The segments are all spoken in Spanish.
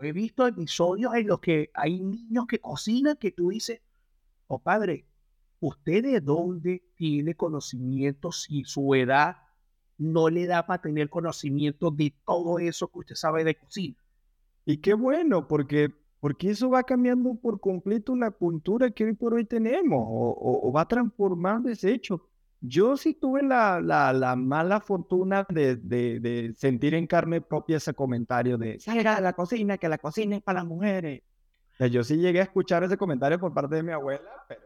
He visto episodios en los que hay niños que cocinan que tú dices, oh padre, ¿usted de dónde tiene conocimiento si su edad no le da para tener conocimiento de todo eso que usted sabe de cocina? Y qué bueno, porque, porque eso va cambiando por completo la cultura que hoy por hoy tenemos o, o va transformando ese hecho. Yo sí tuve la, la, la mala fortuna de, de, sentir en carne propia ese comentario de salga de la cocina, que la cocina es para las mujeres. yo sí llegué a escuchar ese comentario por parte de mi abuela, pero...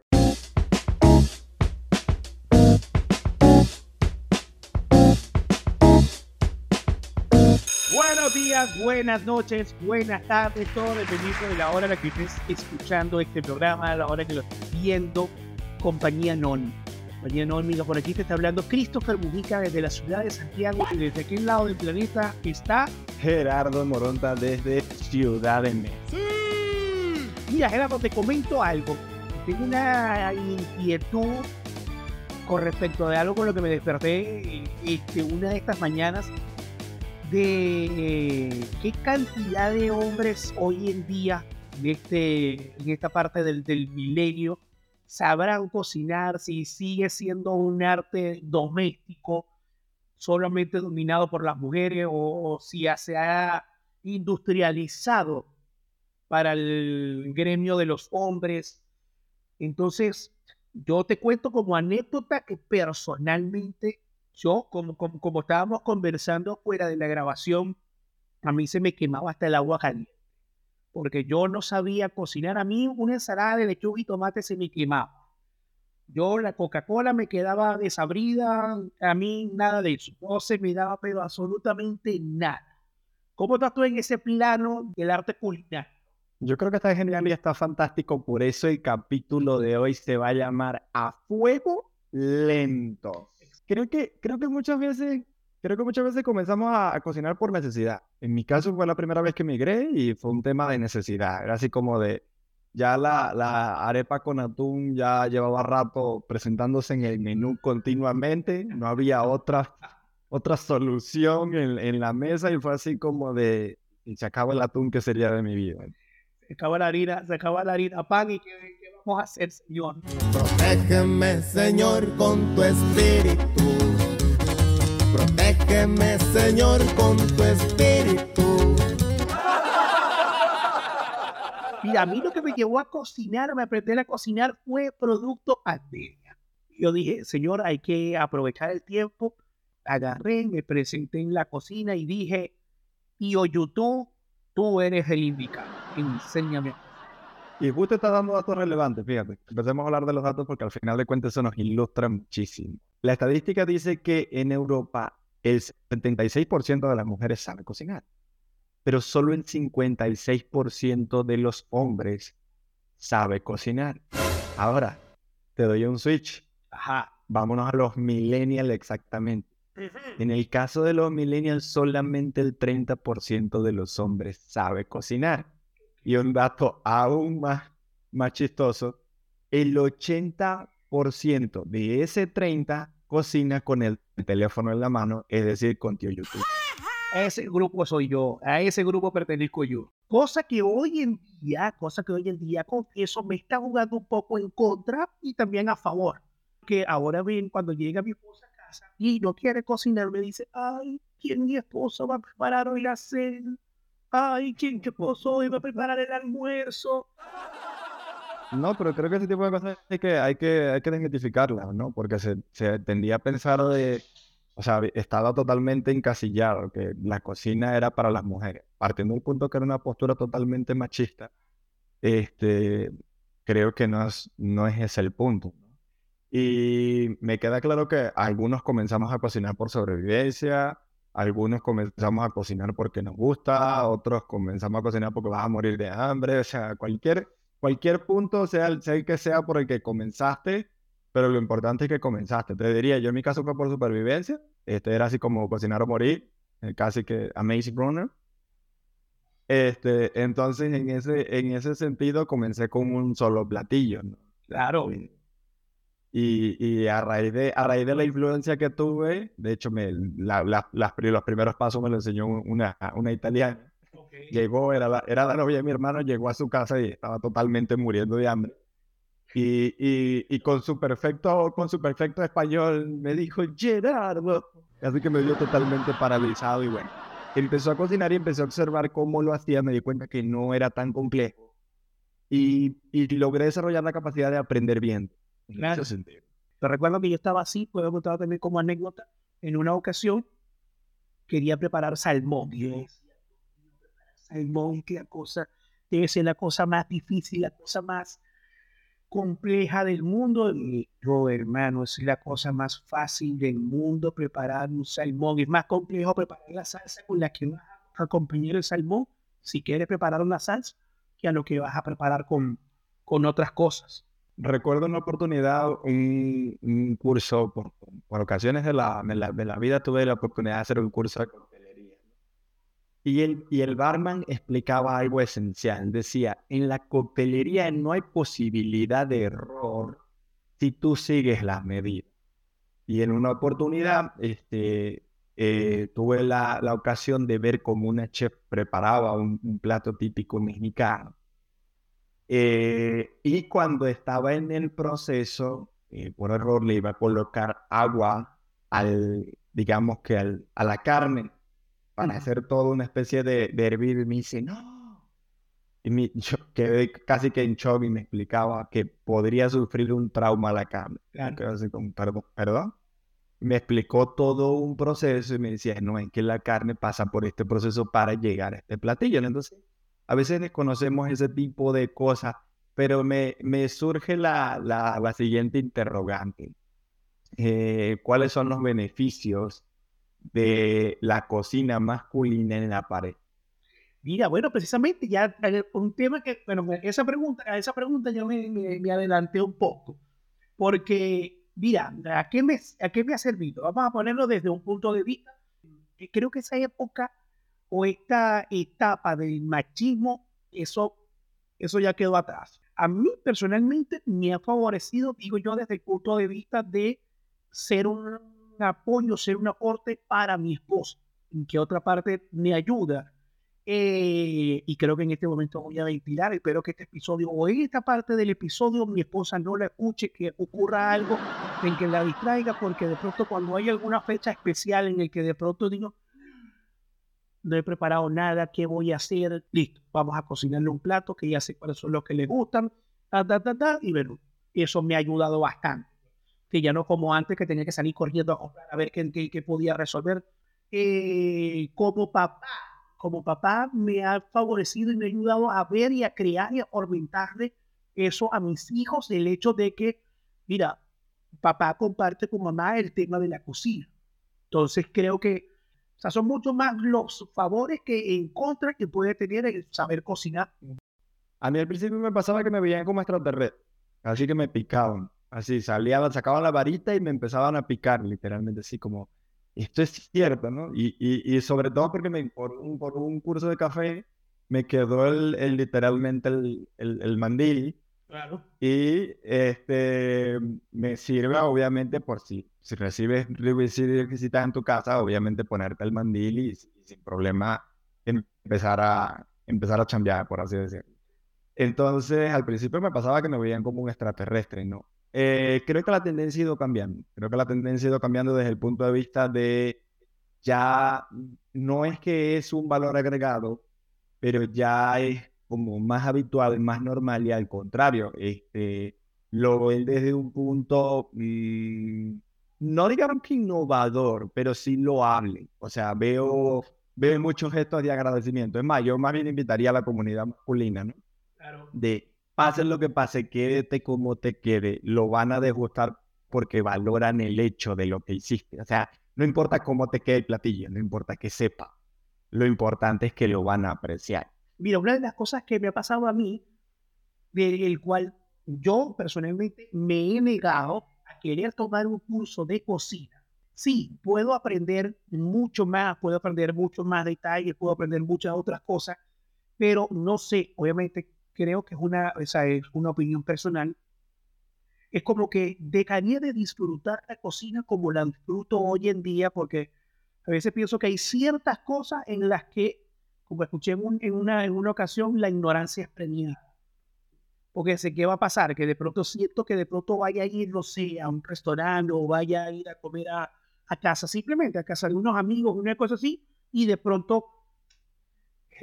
Buenos días, buenas noches, buenas tardes, todo dependiendo de la hora en la que estés escuchando este programa, la hora que lo estés viendo, compañía non Amiga, por aquí te está hablando Christopher Mujica desde la ciudad de Santiago y desde aquel lado del planeta está Gerardo Moronta desde Ciudad de México. Mira, Gerardo, te comento algo. Tengo una inquietud con respecto de algo con lo que me desperté este, una de estas mañanas de qué cantidad de hombres hoy en día en, este, en esta parte del, del milenio sabrán cocinar, si sigue siendo un arte doméstico solamente dominado por las mujeres o, si se ha industrializado para el gremio de los hombres. Entonces, yo te cuento como anécdota que personalmente, yo, como, como, como estábamos conversando fuera de la grabación, a mí se me quemaba hasta el agua caliente porque yo no sabía cocinar. A mí una ensalada de lechuga y tomate se me quemaba. Yo la Coca-Cola me quedaba desabrida, a mí nada de eso. No se me daba pero absolutamente nada. ¿Cómo estás tú en ese plano del arte culinario? Yo creo que está genial y está fantástico. Por eso el capítulo de hoy se va a llamar A Fuego Lento. Creo que, creo que muchas veces creo que muchas veces comenzamos a, cocinar por necesidad. En mi caso fue la primera vez que migré y fue un tema de necesidad. Era así como de, ya la, la arepa con atún ya llevaba rato presentándose en el menú continuamente, no había otra, otra solución en, en la mesa y fue así como de, y se acaba el atún que sería de mi vida. Se acaba la harina, se acaba la harina, pan y qué, qué vamos a hacer, Señor. Protégeme, Señor, con tu espíritu Protégeme, Señor, con tu espíritu. Mira, a mí lo que me llevó a cocinar, me aprender a cocinar fue producto pandemia. Yo dije, Señor, hay que aprovechar el tiempo. Agarré, me presenté en la cocina y dije, Tío YouTube, tú eres el indicado. Enséñame. Y justo está dando datos relevantes, fíjate. Empecemos a hablar de los datos porque al final de cuentas eso nos ilustra muchísimo. La estadística dice que en Europa el 76% de las mujeres sabe cocinar, pero solo el 56% de los hombres sabe cocinar. Ahora, te doy un switch. Ajá, vámonos a los millennials exactamente. En el caso de los millennials, solamente el 30% de los hombres sabe cocinar. Y un dato aún más, más chistoso, el 80% de ese 30 cocina con el teléfono en la mano, es decir, con tío YouTube. Ese grupo soy yo, a ese grupo pertenezco yo. Cosa que hoy en día, cosa que hoy en día con eso me está jugando un poco en contra y también a favor. Que ahora bien, cuando llega mi esposa a casa y no quiere cocinar, me dice, ay, ¿quién mi esposo va a preparar hoy la cena? Ay, ¿quién mi esposo hoy va a preparar el almuerzo? No, pero creo que ese tipo de cosas hay que, hay que, hay que identificarlas, ¿no? Porque se, se tendía a pensar de, o sea, estaba totalmente encasillado, que la cocina era para las mujeres. Partiendo del punto que era una postura totalmente machista, este, creo que no es, no es ese el punto. Y me queda claro que algunos comenzamos a cocinar por sobrevivencia, algunos comenzamos a cocinar porque nos gusta, otros comenzamos a cocinar porque vas a morir de hambre, o sea, cualquier cualquier punto, sea el, sea que sea por el que comenzaste, pero lo importante es que comenzaste. Te diría, yo en mi caso fue por supervivencia, este era así como cocinar o morir, eh, casi que Amazing Runner. Este, entonces, en ese, en ese sentido, comencé con un solo platillo. Claro. Y, y, a, raíz de, a raíz de la influencia que tuve, de hecho, me, la, los primeros pasos me lo enseñó una, una italiana. Llegó, era la, era la novia de mi hermano, llegó a su casa y estaba totalmente muriendo de hambre. Y, y, y con, su perfecto, con su perfecto español me dijo, Gerardo. Así que me dio totalmente paralizado y bueno, empezó a cocinar y empecé a observar cómo lo hacía. Me di cuenta que no era tan complejo. Y, y logré desarrollar la capacidad de aprender bien. En Claro. ese sentido. Te recuerdo que yo estaba así, puedo contar también como anécdota. En una ocasión quería preparar salmón. Y yo decía, salmón, que la cosa, debe ser la cosa más difícil, la cosa más compleja del mundo. Y yo, hermano, es la cosa más fácil del mundo preparar un salmón. Es más complejo preparar la salsa con la que vas a acompañar el salmón, si quieres preparar una salsa, que a lo que vas a preparar con, con otras cosas. Recuerdo una oportunidad, un, un curso, por, por ocasiones de la, de, la, la vida tuve la oportunidad de hacer un curso. Y el, y el barman explicaba algo esencial. Decía, en la coctelería no hay posibilidad de error si tú sigues las medidas. Y en una oportunidad este, eh, tuve la, la ocasión de ver cómo una chef preparaba un, plato típico mexicano. Eh, y cuando estaba en el proceso, eh, por error le iba a colocar agua al, digamos que al, a la carne para hacer toda una especie de, de hervir y me dice, no. Y mi- yo quedé casi que en shock y me explicaba que podría sufrir un trauma a la carne. Claro. Así como, perdón, perdón. Me explicó todo un proceso y me decía, no, es que la carne pasa por este proceso para llegar a este platillo. Entonces, a veces desconocemos ese tipo de cosas, pero me, me surge la, la, la siguiente interrogante. Eh, ¿cuáles son los beneficios de la cocina masculina en la pared? Mira, bueno, precisamente ya un tema que, bueno, esa pregunta, esa pregunta yo me, me, me adelanté un poco, porque, mira, ¿a qué, me, ¿a qué me ha servido? Vamos a ponerlo desde un punto de vista, creo que esa época o esta etapa del machismo, eso, eso ya quedó atrás. A mí personalmente me ha favorecido, digo yo, desde el punto de vista de ser un apoyo, ser un aporte para mi esposa, en que otra parte me ayuda eh, y creo que en este momento voy a ventilar. Espero que este episodio o en esta parte del episodio mi esposa no la escuche, que ocurra algo en que la distraiga, porque de pronto cuando hay alguna fecha especial en el que de pronto digo, no he preparado nada, ¿qué voy a hacer? Listo, vamos a cocinarle un plato que ya sé cuáles son los que le gustan, ta, ta, ta, y bueno, eso me ha ayudado bastante. Que ya no como antes que tenía que salir corriendo a comprar a ver qué, qué, qué podía resolver. Eh, como papá, como papá me ha favorecido y me ha ayudado a ver y a crear y a fomentarle eso a mis hijos, el hecho de que, mira, papá comparte con mamá el tema de la cocina. Entonces creo que o sea, son mucho más los favores que en contra que puede tener el saber cocinar. A mí al principio me pasaba que me veían como extraterrestre, así que me picaban. Así salían, sacaban la varita y me empezaban a picar, literalmente, así como, esto es cierto, ¿no? Y, y, y sobre todo porque me, por, un, por un curso de café me quedó el, el literalmente el, el, el mandil Claro. y este me sirve obviamente por si, si recibes visitas en tu casa, obviamente ponerte el mandil y, y sin problema empezar a, empezar a chambear, por así decirlo. Entonces, al principio me pasaba que me veían como un extraterrestre, ¿no? Eh, creo que la tendencia ha ido cambiando. Creo que la tendencia ha ido cambiando desde el punto de vista de ya no es que es un valor agregado, pero ya es como más habitual, más normal y al contrario, este, lo ven desde un punto, mm, no digamos que innovador, pero sí loable. O sea, veo, veo muchos gestos de agradecimiento. Es más, yo más bien invitaría a la comunidad masculina, ¿no? Claro. de pase lo que pase, quédate como te quede, lo van a degustar porque valoran el hecho de lo que hiciste. O sea, no importa cómo te quede el platillo, no importa que sepa. Lo importante es que lo van a apreciar. Mira, una de las cosas que me ha pasado a mí, del cual yo personalmente me he negado a querer tomar un curso de cocina. Sí, puedo aprender mucho más, puedo aprender mucho más detalles, puedo aprender muchas otras cosas, pero no sé, obviamente creo que es una, esa es una opinión personal. Es como que dejaría de disfrutar la cocina como la disfruto hoy en día, porque a veces pienso que hay ciertas cosas en las que como escuché en, un- en una, en una ocasión, la ignorancia es premiada. Porque sé qué va a pasar, que de pronto siento que de pronto vaya a ir, no sé, a un restaurante o vaya a ir a comer a, a casa, simplemente a casa de unos amigos, una cosa así, y de pronto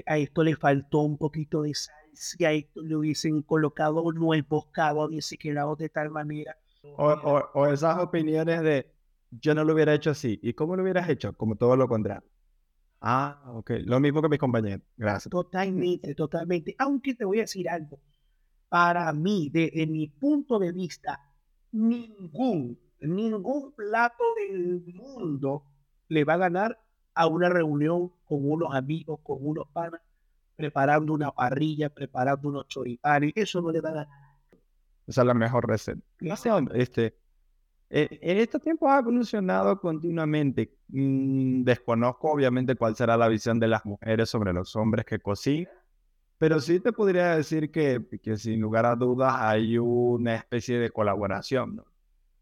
a esto le faltó un poquito de sal, si a esto le hubiesen colocado nuez moscado, hubiese quedado de tal manera. O, o- o esas opiniones de yo no lo hubiera hecho así. ¿Y cómo lo hubieras hecho? Como todo lo contrario. Ah, ok. Lo mismo que mis compañeros. Gracias. Totalmente, totalmente. Aunque te voy a decir algo. Para mí, desde mi punto de vista, ningún, ningún plato del mundo le va a ganar a una reunión con unos amigos, con unos panas, preparando una parrilla, preparando unos choripanes. Eso no le va a ganar. Esa es la mejor receta. No sé, este, eh, en este tiempo ha evolucionado continuamente. Mm, desconozco obviamente cuál será la visión de las mujeres sobre los hombres que cocinan, pero sí te podría decir que, que sin lugar a dudas hay una especie de colaboración. ¿no?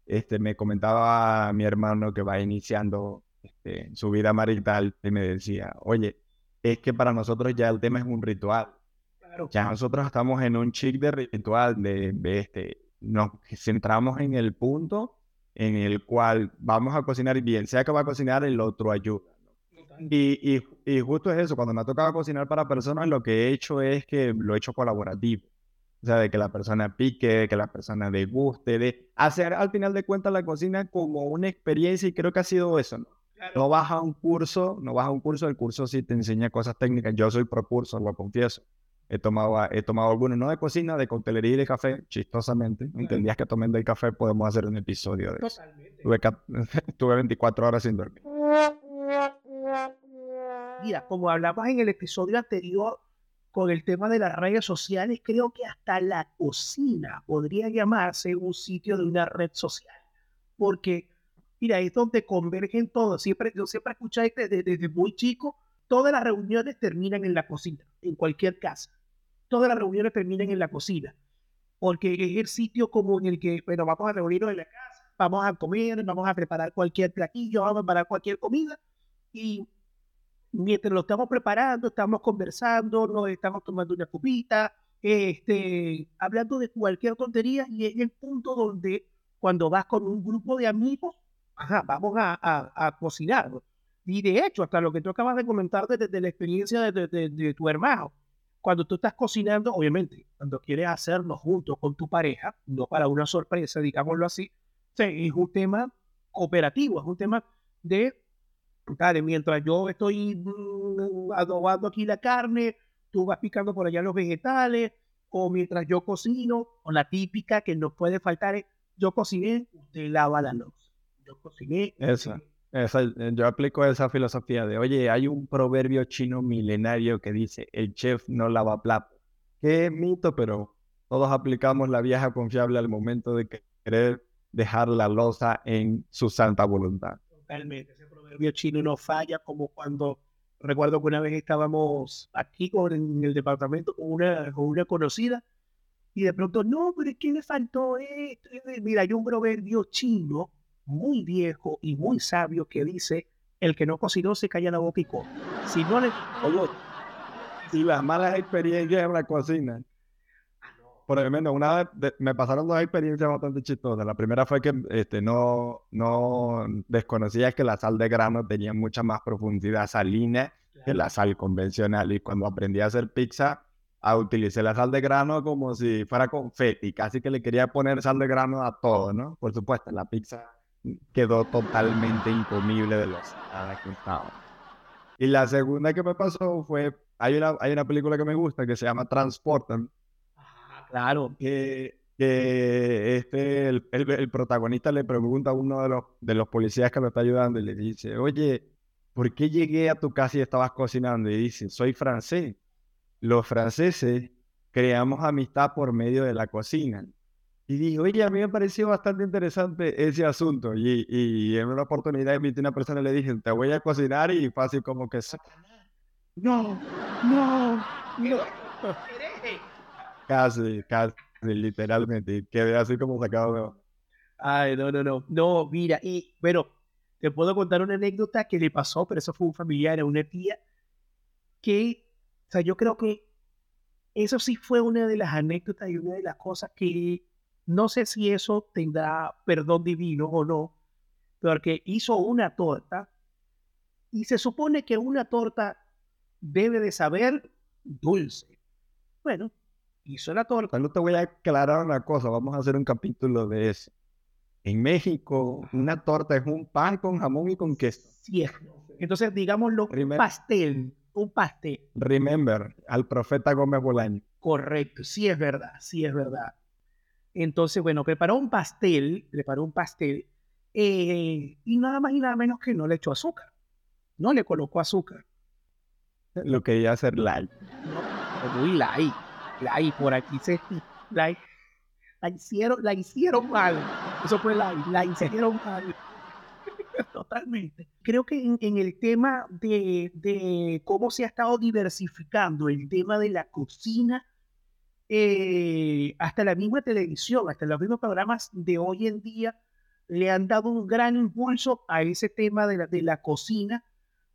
Este, me comentaba mi hermano que va iniciando este, su vida marital y me decía, oye, es que para nosotros ya el tema es un ritual. Claro. Ya nosotros estamos en un chic de ritual, de, de este, nos centramos en el punto en el cual vamos a cocinar y bien sea que va a cocinar, el otro ayuda. Y, y, y justo es eso, cuando me ha tocado cocinar para personas, lo que he hecho es que lo he hecho colaborativo. O sea, de que la persona pique, de que la persona deguste, de hacer al final de cuentas la cocina como una experiencia y creo que ha sido eso, ¿no? No vas a un curso, no vas a un curso, el curso sí te enseña cosas técnicas. Yo soy pro curso, lo confieso. He tomado, he tomado algunos, no de cocina, de coctelería y de café, chistosamente. Entendías que tomando el café podemos hacer un episodio de eso. Totalmente. Tuve, tuve 24 horas sin dormir. Mira, como hablamos en el episodio anterior con el tema de las redes sociales, creo que hasta la cocina podría llamarse un sitio de una red social. Porque, mira, es donde convergen todos. Siempre, yo siempre escuché desde, desde muy chico, todas las reuniones terminan en la cocina, en cualquier casa. Todas las reuniones terminan en la cocina. Porque es el sitio como en el que, bueno, vamos a reunirnos en la casa, vamos a comer, vamos a preparar cualquier platillo, vamos a preparar cualquier comida. Y mientras lo estamos preparando, estamos conversando, nos estamos tomando una copita, este, hablando de cualquier tontería y es el punto donde cuando vas con un grupo de amigos, ajá, vamos a, cocinar. Y de hecho, hasta lo que tú acabas de comentar desde de la experiencia de, tu hermano, cuando tú estás cocinando, obviamente, cuando quieres hacerlo junto con tu pareja, no para una sorpresa, digámoslo así, sí, es un tema cooperativo, es un tema de Dale, mientras yo estoy mm, adobando aquí la carne, tú vas picando por allá los vegetales, o mientras yo cocino, o la típica que no puede faltar es, yo cociné, usted lava la loza. Yo cociné. Esa. Esa- eh, yo aplico esa filosofía de, oye, hay un proverbio chino milenario que dice, el chef no lava plato. Qué mito, pero todos aplicamos la vieja confiable al momento de querer dejar la loza en su santa voluntad. Totalmente, ese proverbio chino no falla, como cuando recuerdo que una vez estábamos aquí con, en el departamento con una, con una conocida y de pronto, no, pero es que le faltó esto. Mira, hay un proverbio chino muy viejo y muy sabio que dice, el que no cocinó se calla la boca y come. Si no le... Y las malas experiencias en la cocina. Por lo menos una vez de- me pasaron dos experiencias bastante chistosas. La primera fue que este, no, no desconocía que la sal de grano tenía mucha más profundidad salina que la sal convencional. Y cuando aprendí a hacer pizza, a utilicé la sal de grano como si fuera confeti. Casi que le quería poner sal de grano a todo, ¿no? Por supuesto, la pizza quedó totalmente incomible de lo salada que estaba. Y la segunda que me pasó fue, hay una, hay una película que me gusta que se llama Transporter, Ah, claro. que, que este, el, el- el protagonista le pregunta a uno de los, de los policías que lo está ayudando y le dice, oye, ¿por qué llegué a tu casa y estabas cocinando? Y dice, soy francés. Los franceses creamos amistad por medio de la cocina. Y dije, oye, a mí me pareció bastante interesante ese asunto. Y, y en una oportunidad invité a una persona y le dije, te voy a cocinar y así como que, no, no, no. Casi, casi, literalmente. Quedé así como sacado de... Ay, no, no, no. No, mira, y bueno, te puedo contar una anécdota que le pasó, pero eso fue un familiar, una tía, que O sea, yo creo que eso sí fue una de las anécdotas y una de las cosas que no sé si eso tendrá perdón divino o no, porque hizo una torta y se supone que una torta debe de saber dulce. Bueno, hizo la torta. No te voy a aclarar una cosa, vamos a hacer un capítulo de eso. En México, una torta es un pan con jamón y con queso. Cierto. Entonces, digámoslo, un pastel, un pastel. Remember, al profeta Gómez Bolaño. Correcto, sí es verdad, sí es verdad. Entonces, bueno, preparó un pastel, preparó un pastel, eh, y nada más y nada menos que no le echó azúcar. No le colocó azúcar. Lo quería hacer light. No, muy light, light, por aquí se, light. La hicieron, la hicieron mal. Eso fue light, la hicieron mal. Totalmente. Creo que en, en el tema de, de cómo se ha estado diversificando el tema de la cocina, eh, hasta la misma televisión, hasta los mismos programas de hoy en día, le han dado un gran impulso a ese tema de la, de la cocina.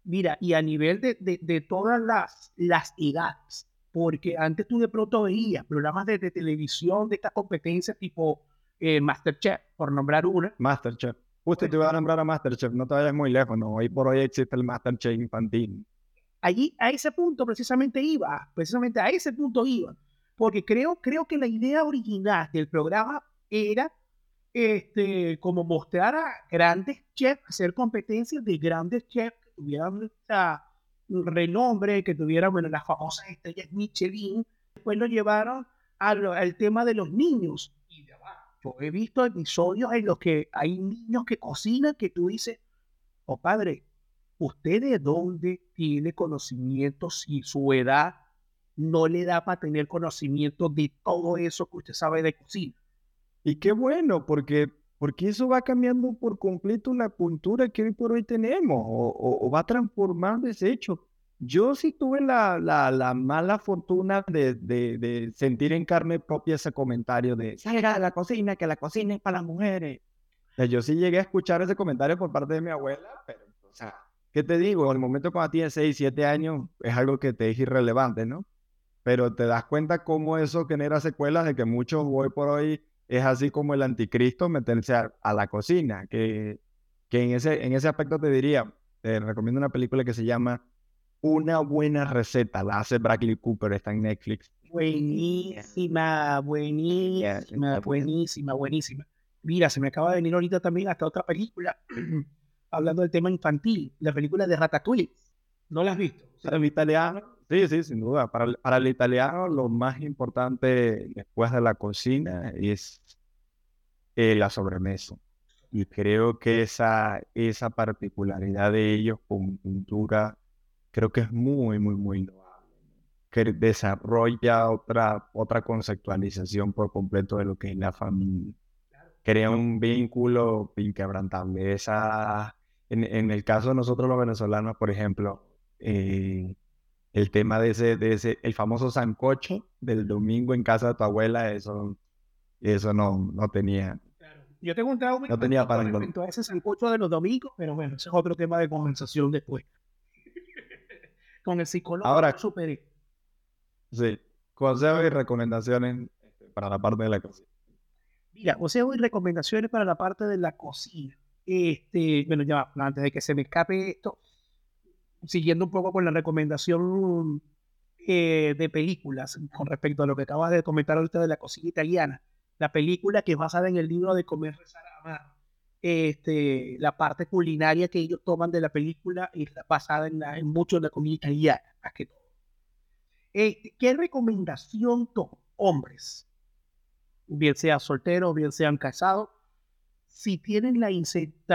Mira, y a nivel de, de, de todas las, las edades, porque antes tú de pronto veías programas de, de televisión de estas competencias tipo eh, Masterchef, por nombrar una, Masterchef. Justo te iba a nombrar a Masterchef, no te vayas muy lejos, no. Hoy por hoy existe el Masterchef infantil. allí a ese punto precisamente iba, precisamente a ese punto iba, porque creo, creo que la idea original del programa era este, como mostrar a grandes chefs, hacer competencias de grandes chefs que tuvieran un renombre, que tuvieran bueno, las famosas estrellas Michelin, después lo llevaron al tema de los niños. Yo he visto episodios en los que hay niños que cocinan que tú dices, oh padre, ¿usted de dónde tiene conocimiento si su edad no le da para tener conocimiento de todo eso que usted sabe de cocina? Y qué bueno, porque, porque eso va cambiando por completo la cultura que hoy por hoy tenemos, o, o- o va transformando ese hecho. Yo sí tuve la, la, la mala fortuna de, de, sentir en carne propia ese comentario de salga de la cocina, que la cocina es para las mujeres. Yo sí llegué a escuchar ese comentario por parte de mi abuela, pero, o sea, ¿qué te digo? En el momento cuando tienes 6, 7 años, es algo que te es irrelevante, ¿no? Pero te das cuenta cómo eso genera secuelas de que muchos hoy por hoy es así como el anticristo meterse a, a la cocina, que, que en, ese, en ese aspecto te diría, te recomiendo una película que se llama Una buena receta, la hace Bradley Cooper, está en Netflix. Buenísima, buenísima, buenísima, buenísima. Mira, se me acaba de venir ahorita también hasta otra película, hablando del tema infantil, la película de Ratatouille. ¿No la has visto? El italiano, sí, sí, sin duda, para para el italiano lo más importante después de la cocina es eh, la sobremesa. Y creo que esa, esa particularidad de ellos con cultura, creo que es muy, muy, muy loable. Que desarrolla otra, otra conceptualización por completo de lo que es la familia. Crea un vínculo inquebrantable. Esa, en, en el caso de nosotros los venezolanos, por ejemplo, eh, el tema de ese, de ese, el famoso sancocho del domingo en casa de tu abuela, eso, eso no, no tenía. Yo tengo un trauma No tenía para respecto a ese sancocho de los domingos, pero bueno, ese es otro tema de conversación después. Con el psicólogo Ahora- superé. Sí, consejos y recomendaciones este, para la parte de la cocina. Mira, consejos y recomendaciones para la parte de la cocina. Este, bueno, ya, antes de que se me escape esto, siguiendo un poco con la recomendación eh, de películas con respecto a lo que acabas de comentar ahorita de la cocina italiana, la película que es basada en el libro de Comer, Rezar, Amar, este, la parte culinaria que ellos toman de la película es basada en, mucho en la comida italiana, más que todo. Este, ¿Qué recomendación toman hombres? bien sean solteros, bien sean casados, si tienen la,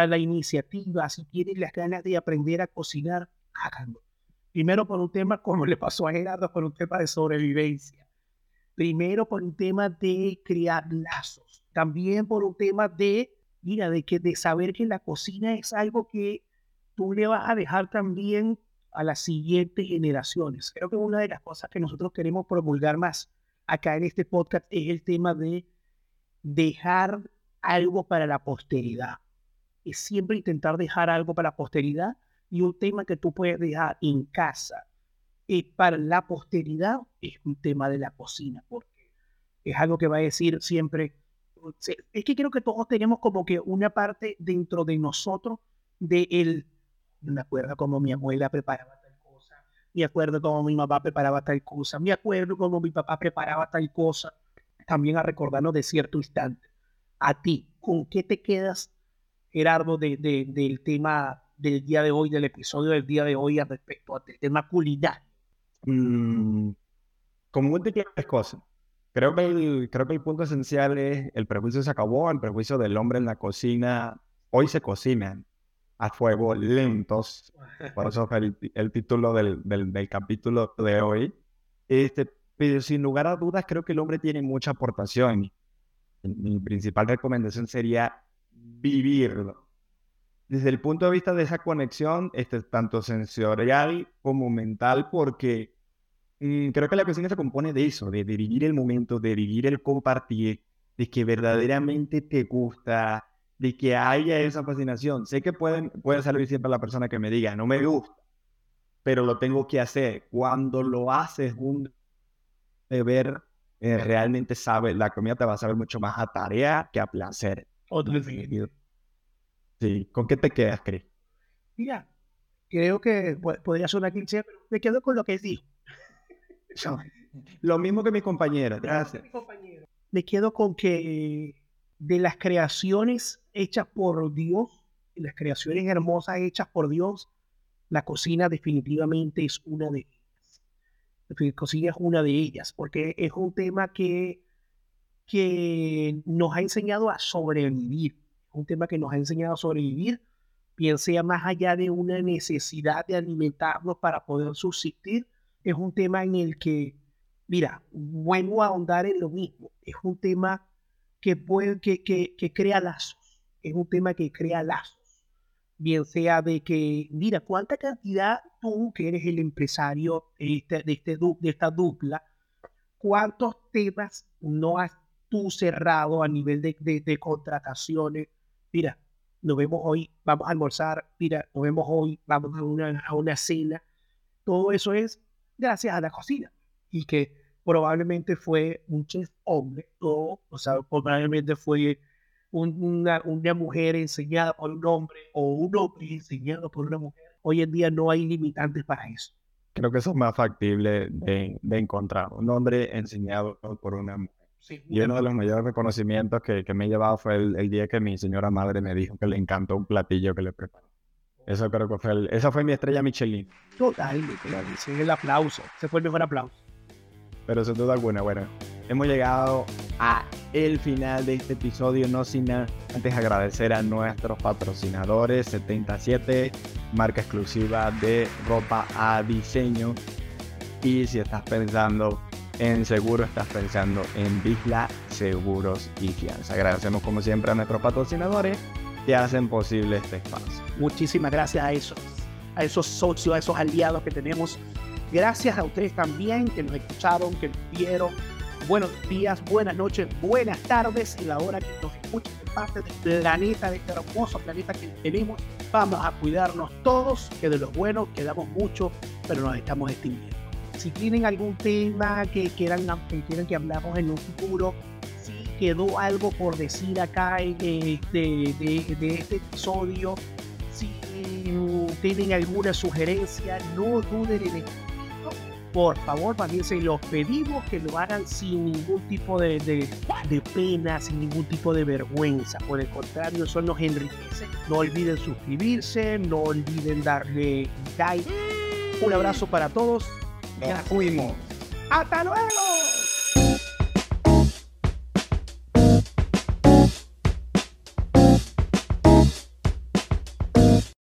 la iniciativa, si tienen las ganas de aprender a cocinar, Primero por un tema, como le pasó a Gerardo, por un tema de sobrevivencia. Primero por un tema de crear lazos. También por un tema de, mira, de, que, de saber que la cocina es algo que tú le vas a dejar también a las siguientes generaciones. Creo que una de las cosas que nosotros queremos promulgar más acá en este podcast es el tema de dejar algo para la posteridad. Es siempre intentar dejar algo para la posteridad y un tema que tú puedes dejar en casa eh, para la posteridad es un tema de la cocina, porque es algo que va a decir siempre. Es que creo que todos tenemos como que una parte dentro de nosotros de el, me acuerdo como mi abuela preparaba tal cosa, me acuerdo como mi mamá preparaba tal cosa, me acuerdo como mi papá preparaba tal cosa, también a recordarnos de cierto instante. A ti, ¿con qué te quedas, Gerardo, de, de, del tema del día de hoy, del episodio del día de hoy respecto al tema culinario? Mm, como múltiples cosas. Creo que, el, creo que el punto esencial es el prejuicio se acabó, el prejuicio del hombre en la cocina. Hoy se cocinan a fuego lentos, por eso es el, el título del, del, del, capítulo de hoy. Este, pero sin lugar a dudas, creo que el hombre tiene mucha aportación. Mi principal recomendación sería vivirlo desde el punto de vista de esa conexión, este, tanto sensorial como mental, porque mm, creo que la cocina se compone de eso, de, de, vivir el momento, de vivir el compartir, de que verdaderamente te gusta, de que haya esa fascinación. Sé que pueden, puede salir siempre la persona que me diga, no me gusta, pero lo tengo que hacer. Cuando lo haces un deber, eh, realmente sabe, la comida te va a saber mucho más a tarea que a placer. Otro Sí, ¿con qué te quedas, Cris? Mira, creo que podría sonar cliché, pero me quedo con lo que dijo. lo mismo que mi compañera, gracias. Me quedo con que de las creaciones hechas por Dios, las creaciones hermosas hechas por Dios, la cocina definitivamente es una de ellas. La cocina es una de ellas, porque es un tema que, que nos ha enseñado a sobrevivir un tema que nos ha enseñado a sobrevivir, bien sea más allá de una necesidad de alimentarnos para poder subsistir, es un tema en el que, mira, vuelvo a ahondar en lo mismo, es un tema que, puede, que, que, que crea lazos, es un tema que crea lazos, bien sea de que, mira, cuánta cantidad tú, que eres el empresario de, este, de, este, esta dupla, cuántos temas no has tú cerrado a nivel de, de contrataciones, mira, nos vemos hoy, vamos a almorzar, mira, nos vemos hoy, vamos a una, a una cena. Todo eso es gracias a la cocina y que probablemente fue un chef hombre o, o sea, probablemente fue una, una mujer enseñada por un hombre o un hombre enseñado por una mujer. Hoy en día no hay limitantes para eso. Creo que eso es más factible de, de encontrar, un hombre enseñado por una mujer. Sí, Y uno de los mayores reconocimientos que, que me he llevado fue el, el, día que mi señora madre me dijo que le encantó un platillo que le preparó. Eso creo que fue el, esa fue mi estrella Michelin. Totalmente, sí, el aplauso. Ese fue el mejor aplauso. Pero sin duda alguna, bueno, hemos llegado a el final de este episodio, no sin antes agradecer a nuestros patrocinadores 77, marca exclusiva de ropa a diseño. Y si estás pensando en seguro estás pensando en Vigla Seguros y Fianza. Agradecemos como siempre a nuestros patrocinadores que hacen posible este espacio. Muchísimas gracias a esos, a esos socios, a esos aliados que tenemos. Gracias a ustedes también que nos escucharon, que nos vieron. Buenos días, buenas noches, buenas tardes y la hora que nos escuchen de parte del planeta, de este hermoso planeta que tenemos. Vamos a cuidarnos todos, que de los buenos quedamos mucho, pero nos estamos extinguiendo si tienen algún tema que quieran que, quieran hablamos en un futuro, si quedó algo por decir acá en, de, este episodio, si tienen alguna sugerencia, no duden en escribirlo. Por favor, también se los pedimos que lo hagan sin ningún tipo de, de, de pena, sin ningún tipo de vergüenza. Por el contrario, eso nos enriquece. No olviden suscribirse, no olviden darle like. Un abrazo para todos. Nos fuimos. ¡Hasta luego!